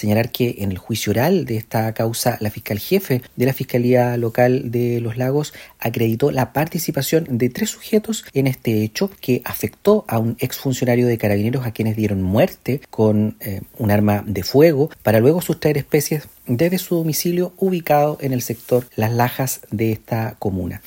señalar que en el juicio oral de esta causa, la fiscal jefe de la Fiscalía Local de Los Lagos acreditó la participación de tres sujetos en este hecho que afectó a un exfuncionario de carabineros a quienes dieron muerte con eh, un arma de fuego para luego sustraer especies desde su domicilio ubicado en el sector Las Lajas de esta comuna.